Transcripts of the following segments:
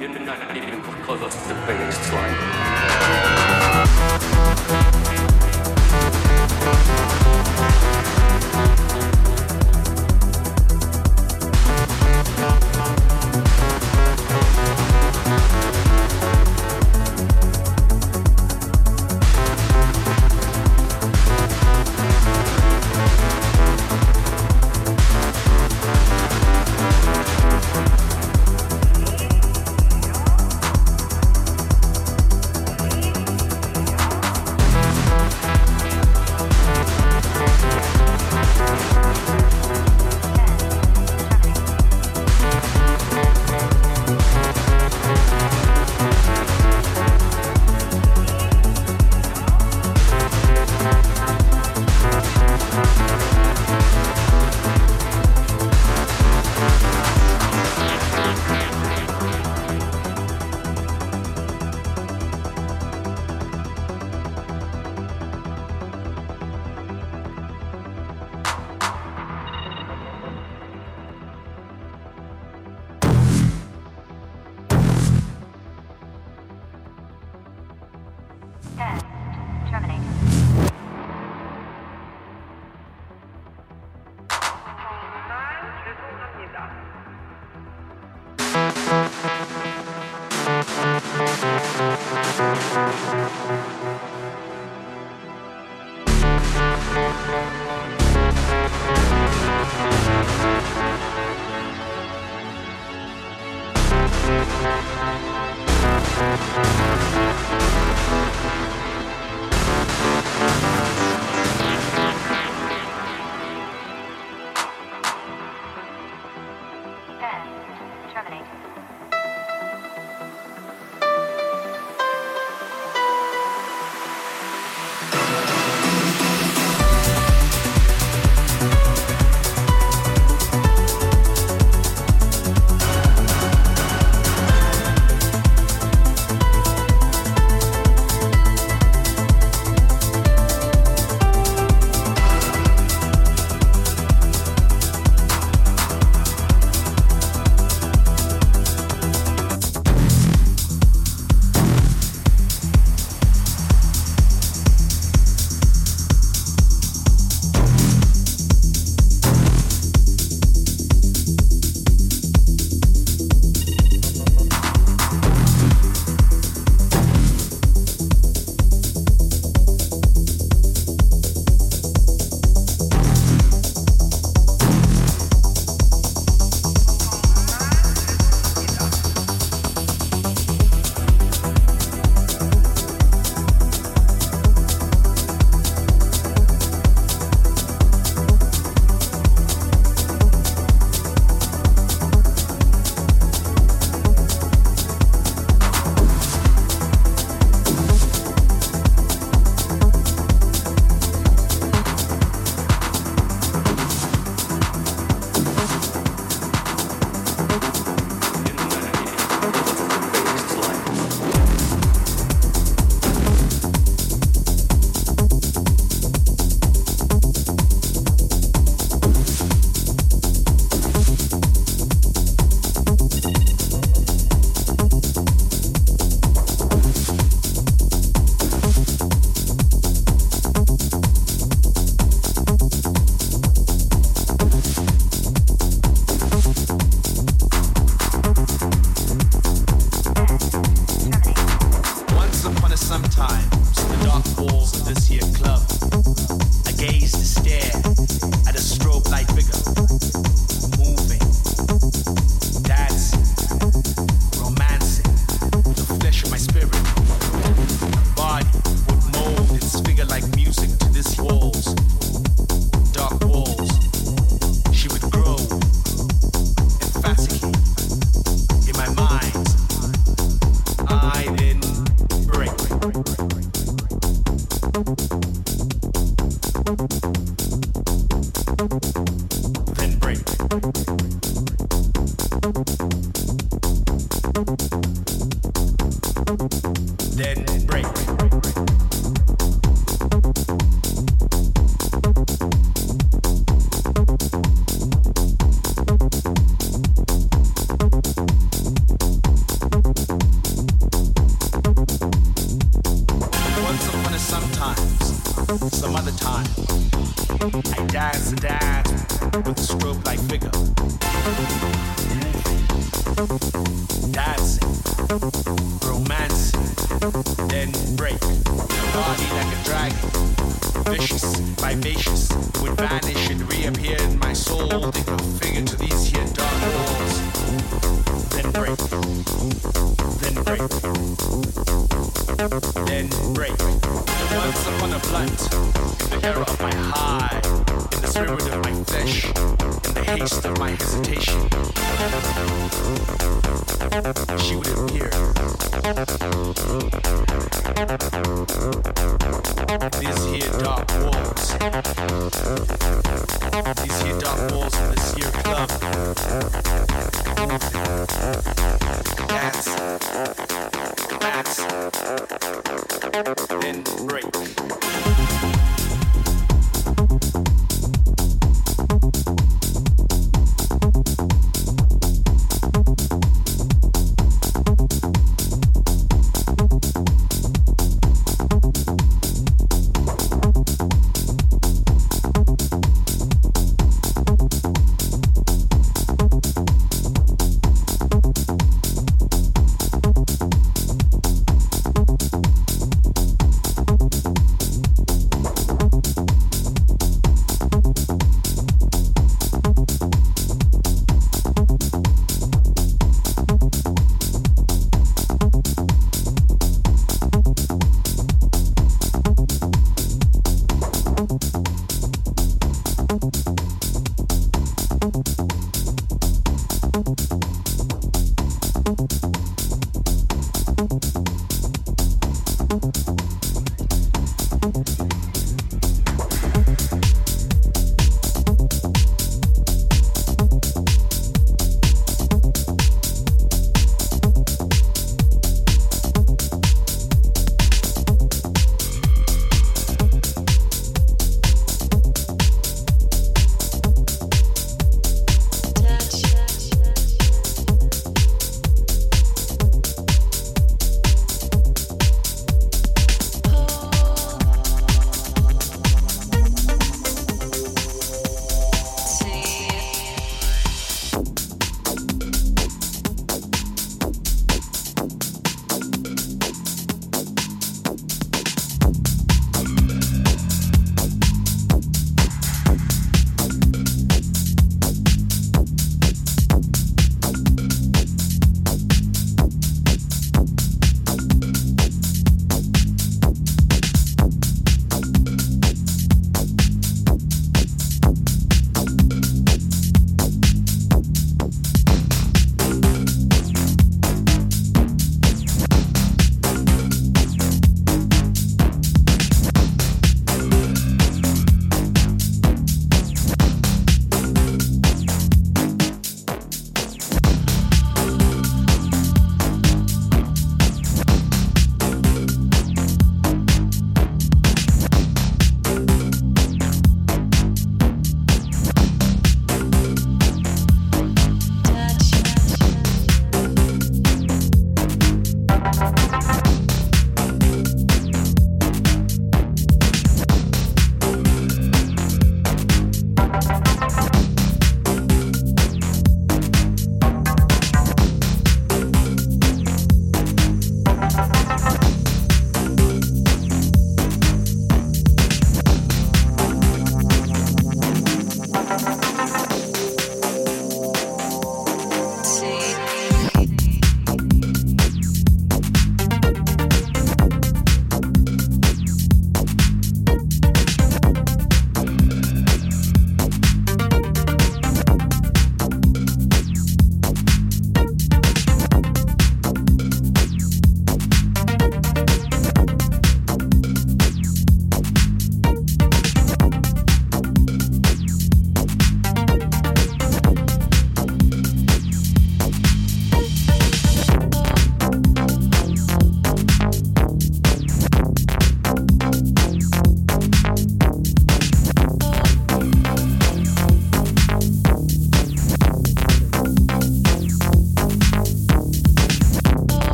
You're not even close to the baseline. issue is here. These here dark walls. These here dark walls in this here club. That's, that's, then break.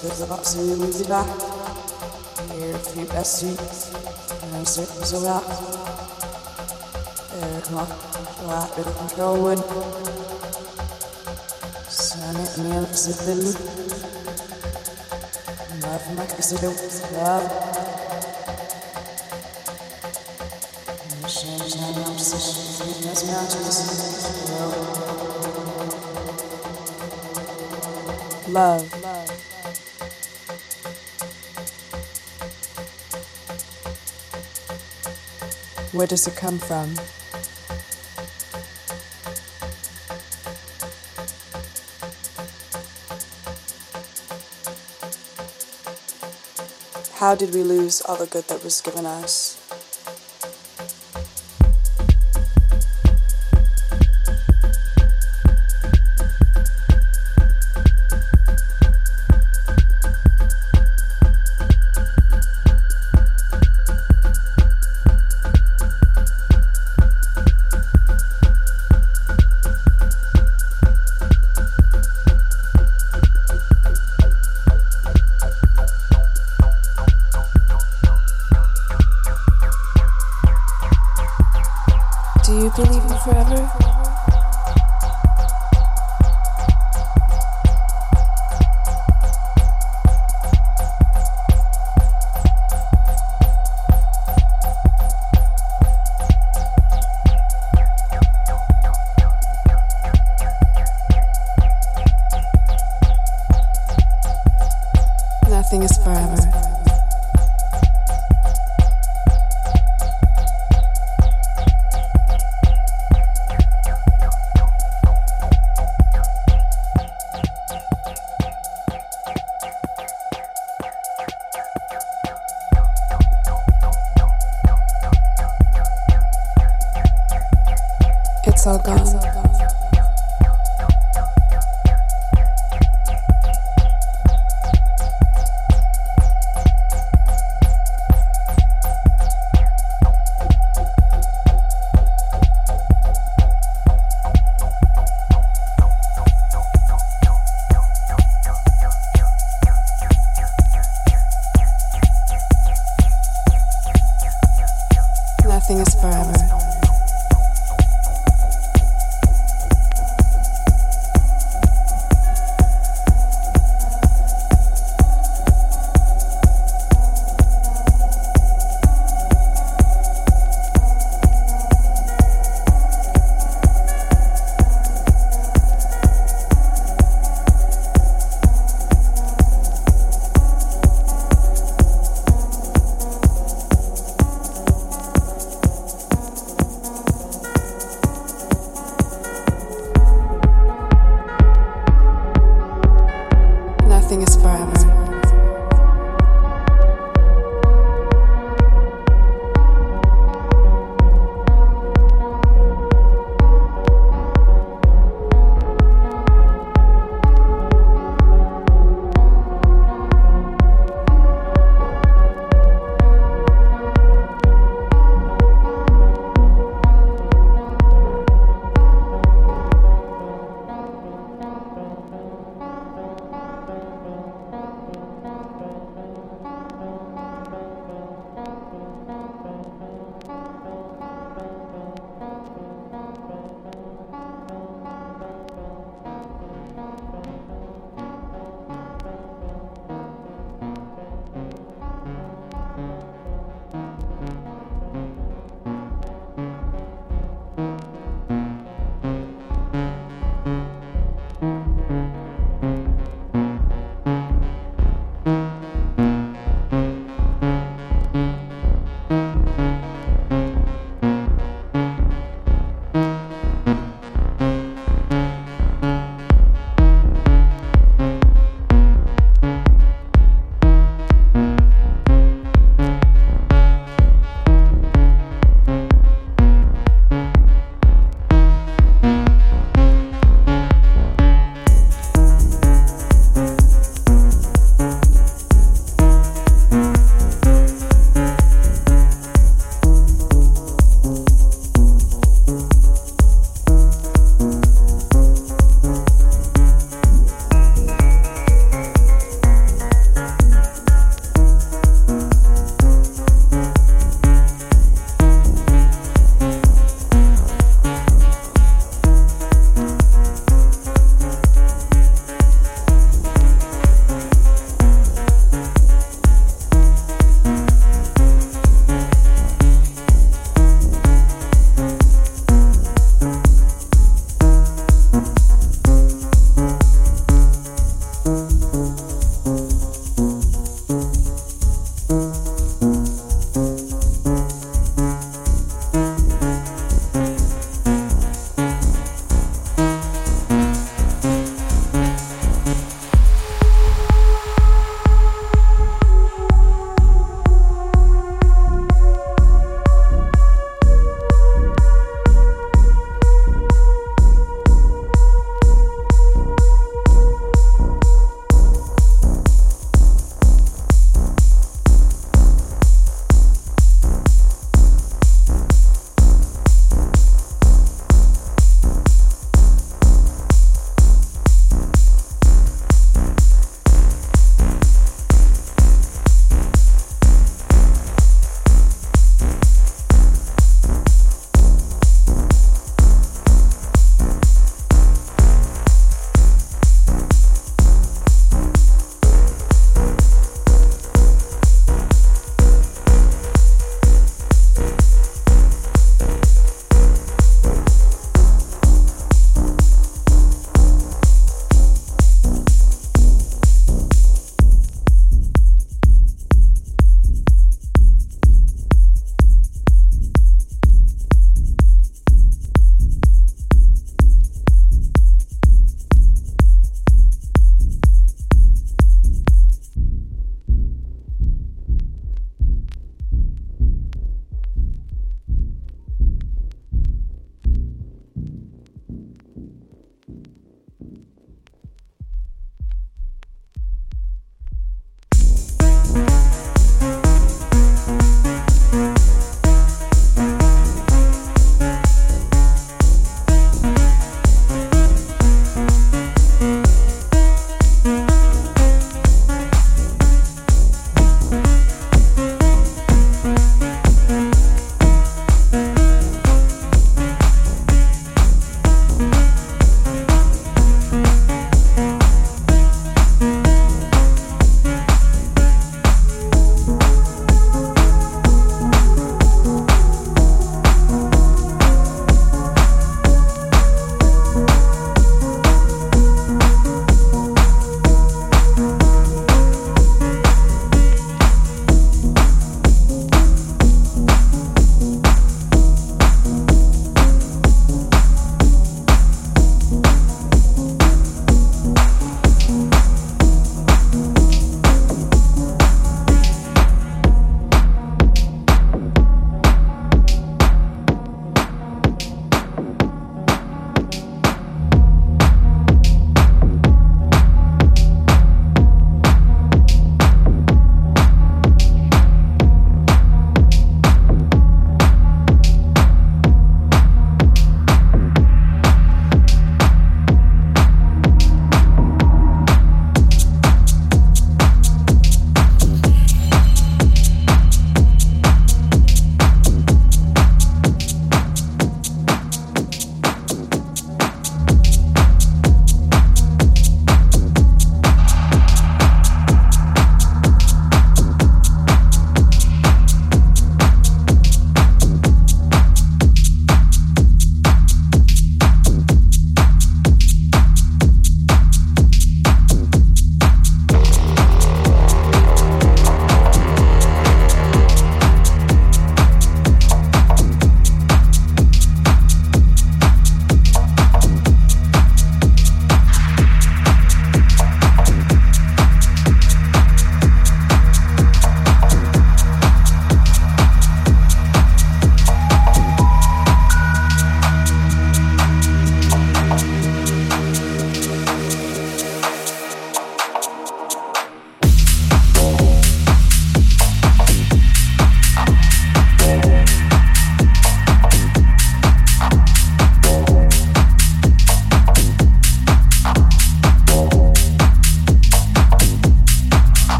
because I'm absolutely losing back. Here for best seats, and I'm certainly so out. There, come on, go control. Sign it. Love, my kiss, I don't love. As love. Where does it come from? How did we lose all the good that was given us?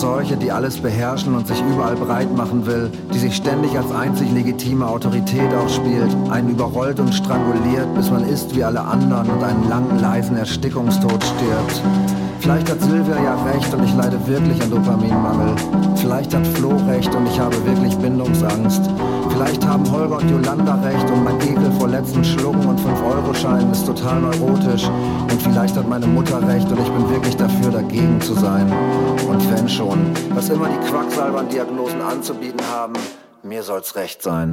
Seuche, die alles beherrschen und sich überall breit machen will, die sich ständig als einzig legitime Autorität ausspielt, einen überrollt und stranguliert, bis man ist wie alle anderen und einen langen, leisen Erstickungstod stirbt? Vielleicht hat Silvia ja recht und ich leide wirklich an Dopaminmangel. Vielleicht hat Flo recht und ich habe wirklich Bindungsangst. Vielleicht haben Holger und Jolanda recht und mein Ekel vor letzten Schlucken und 5-Euro-Scheinen ist total neurotisch. Und vielleicht hat meine Mutter recht und ich bin wirklich dafür, dagegen zu sein. Und wenn schon, was immer die Quacksalbern-Diagnosen anzubieten haben, mir soll's recht sein.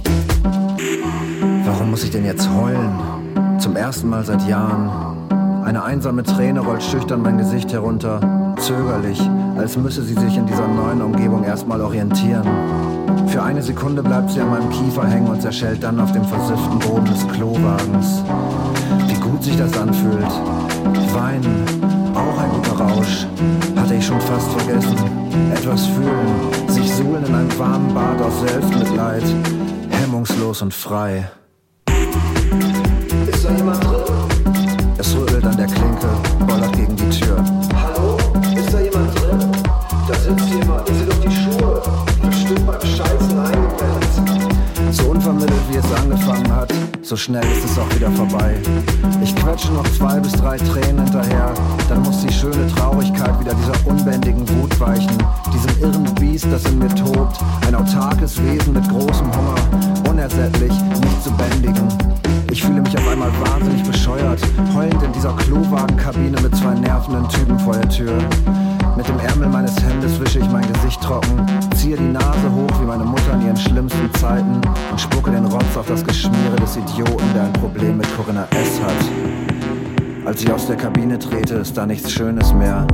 Warum muss ich denn jetzt heulen? Zum ersten Mal seit Jahren. Eine einsame Träne rollt schüchtern mein Gesicht herunter, zögerlich, als müsse sie sich in dieser neuen Umgebung erstmal orientieren. Für eine Sekunde bleibt sie an meinem Kiefer hängen und zerschellt dann auf dem versifften Boden des Klowagens. Wie gut sich das anfühlt. Weinen, auch ein guter Rausch. Hatte ich schon fast vergessen. Etwas fühlen, sich suhlen in einem warmen Bad aus Selbstmitleid. Hemmungslos und frei. Ist da so schnell ist es auch wieder vorbei. Ich quetsche noch zwei bis drei Tränen hinterher, dann muss die schöne Traurigkeit wieder dieser unbändigen Wut weichen, diesem irren Biest, das in mir tobt, ein autarkes Wesen mit großem Hunger, unersättlich, nicht zu bändigen. Ich fühle mich auf einmal wahnsinnig bescheuert, heulend in dieser Klowagenkabine mit zwei nervenden Typen vor der Tür. Mit dem Ärmel meines Hemdes wische ich mein Gesicht trocken, ziehe die Nase hoch wie meine Mutter in ihren schlimmsten Zeiten und spucke den Rotz auf das Geschmiere des Idioten, der ein Problem mit Corinna S. hat. Als ich aus der Kabine trete, ist da nichts Schönes mehr.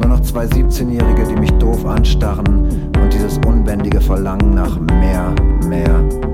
Nur noch zwei 17-Jährige, die mich doof anstarren und dieses unbändige Verlangen nach mehr, mehr, mehr.